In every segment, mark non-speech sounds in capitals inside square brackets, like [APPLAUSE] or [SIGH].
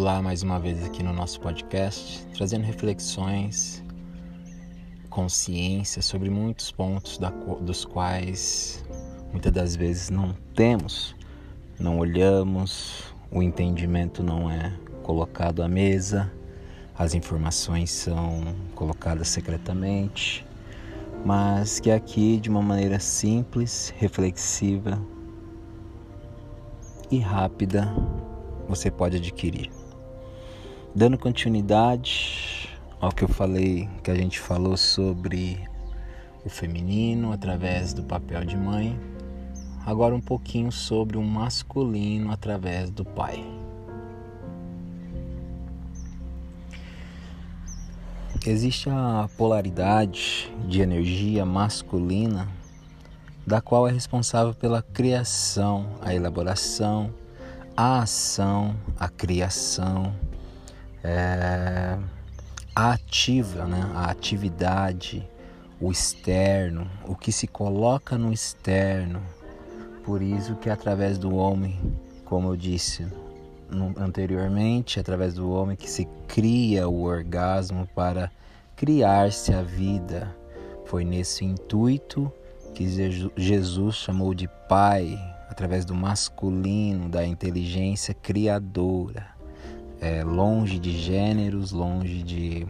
Olá, mais uma vez aqui no nosso podcast, trazendo reflexões, consciência sobre muitos pontos da, dos quais muitas das vezes não temos, não olhamos, o entendimento não é colocado à mesa, as informações são colocadas secretamente, mas que aqui de uma maneira simples, reflexiva e rápida você pode adquirir. Dando continuidade ao que eu falei, que a gente falou sobre o feminino através do papel de mãe, agora um pouquinho sobre o masculino através do pai. Existe a polaridade de energia masculina, da qual é responsável pela criação, a elaboração, a ação, a criação, é, ativa, né? a atividade, o externo, o que se coloca no externo. Por isso que através do homem, como eu disse anteriormente, através do homem que se cria o orgasmo para criar-se a vida. Foi nesse intuito que Jesus chamou de Pai, através do masculino, da inteligência criadora, é, longe de gêneros, longe de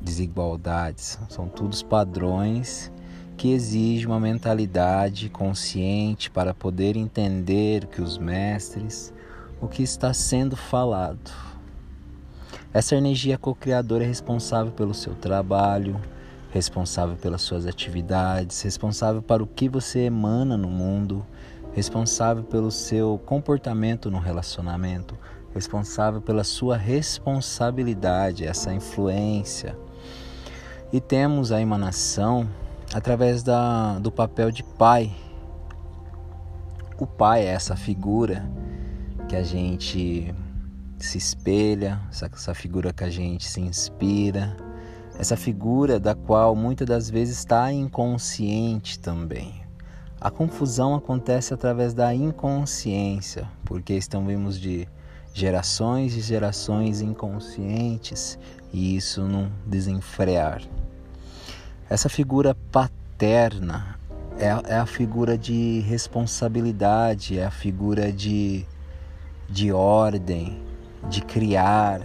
desigualdades. São todos padrões que exigem uma mentalidade consciente para poder entender que os mestres, o que está sendo falado. Essa energia co-criadora é responsável pelo seu trabalho, responsável pelas suas atividades, responsável para o que você emana no mundo, responsável pelo seu comportamento no relacionamento, responsável pela sua responsabilidade, essa influência. E temos a emanação através da, do papel de pai. O pai é essa figura que a gente se espelha, essa, essa figura que a gente se inspira, essa figura da qual muitas das vezes está inconsciente também. A confusão acontece através da inconsciência, porque estamos de gerações e gerações inconscientes e isso não desenfrear. Essa figura paterna é, é a figura de responsabilidade, é a figura de, de ordem, de criar,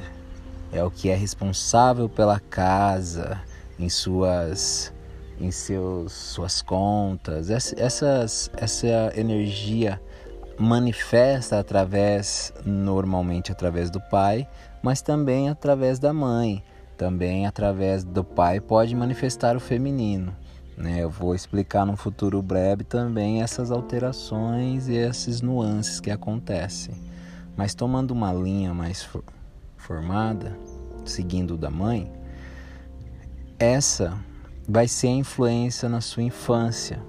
é o que é responsável pela casa em suas em seus suas contas. Essas, essa energia manifesta através normalmente através do pai, mas também através da mãe. Também através do pai pode manifestar o feminino. Né? Eu vou explicar no futuro breve também essas alterações e esses nuances que acontecem. Mas tomando uma linha mais formada, seguindo da mãe, essa vai ser a influência na sua infância.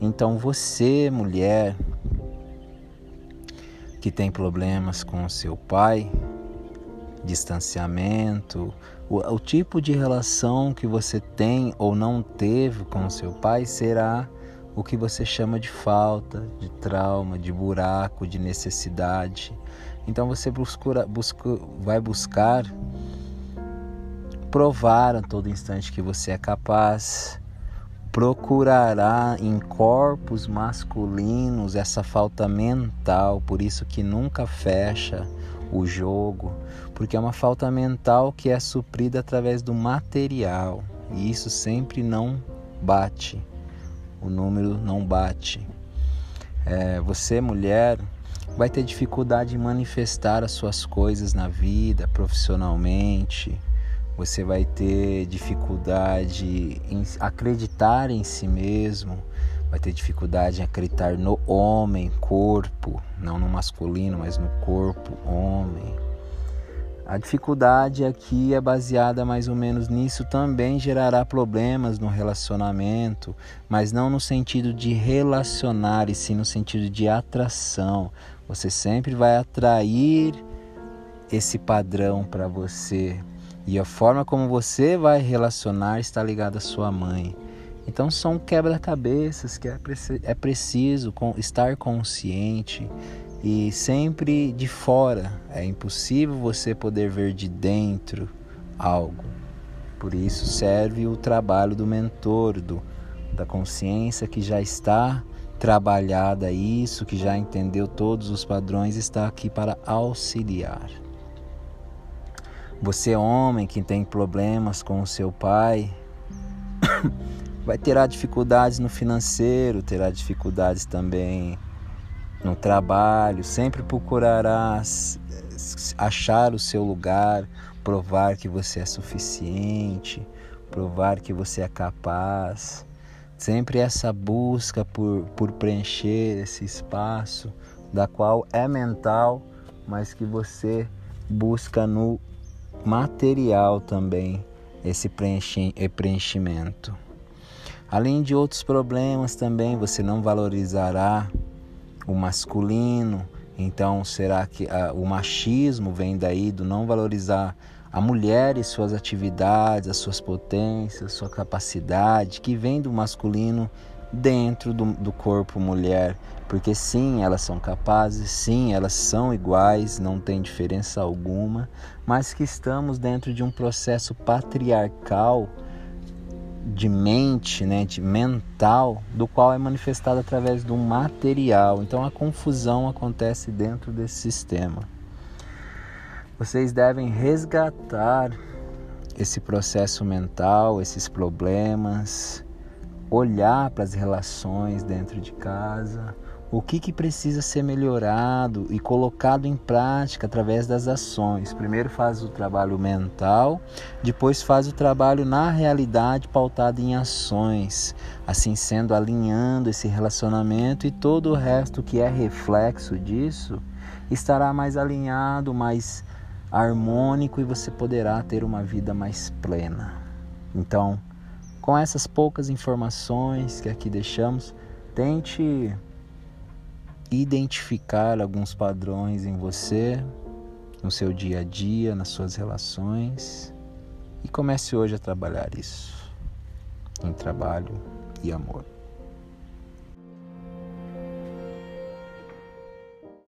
Então você, mulher, que tem problemas com seu pai, distanciamento, o, o, tipo de relação que você tem ou não teve com seu pai será o que você chama de falta, de trauma, de buraco, de necessidade. Então você busca, busca, vai buscar provar a todo instante que você é capaz, procurará em corpos masculinos essa falta mental, por isso que nunca fecha o jogo, porque é uma falta mental que é suprida através do material, e isso sempre não bate, o número não bate. É, você, mulher, vai ter dificuldade em manifestar as suas coisas na vida, profissionalmente. Você vai ter dificuldade em acreditar em si mesmo, vai ter dificuldade em acreditar no homem, corpo, não no masculino, mas no corpo, homem. A dificuldade aqui é baseada mais ou menos nisso, também gerará problemas no relacionamento, mas não no sentido de relacionar, e sim no sentido de atração. Você sempre vai atrair esse padrão para você. E a forma como você vai relacionar está ligada à sua mãe. Então são quebra-cabeças que é, é preciso estar consciente e sempre de fora. É impossível você poder ver de dentro algo. Por isso serve o trabalho do mentor, do, da consciência que já está trabalhada isso, que já entendeu todos os padrões, está aqui para auxiliar. Você, homem que tem problemas com o seu pai, [COUGHS] vai ter dificuldades no financeiro, terá dificuldades também no trabalho, sempre procurará achar o seu lugar, provar que você é suficiente, provar que você é capaz. Sempre essa busca por, por preencher esse espaço, da qual é mental, mas que você busca no material também esse preenchimento. Além de outros problemas também, você não valorizará o masculino, então será que ah, o machismo vem daí do não valorizar a mulher e suas atividades, as suas potências, sua capacidade, que vem do masculino dentro do, do corpo mulher, porque sim, elas são capazes, sim, elas são iguais, não tem diferença alguma, mas que estamos dentro de um processo patriarcal de mente, né, de mental, do qual é manifestado através do material. Então a confusão acontece dentro desse sistema. Vocês devem resgatar esse processo mental, esses problemas, olhar para as relações dentro de casa, o que, que precisa ser melhorado e colocado em prática através das ações. Primeiro faz o trabalho mental, depois faz o trabalho na realidade pautado em ações, assim sendo alinhando esse relacionamento e todo o resto que é reflexo disso estará mais alinhado, mais harmônico e você poderá ter uma vida mais plena. Então, com essas poucas informações que aqui deixamos, tente identificar alguns padrões em você, no seu dia a dia, nas suas relações e comece hoje a trabalhar isso em trabalho e amor.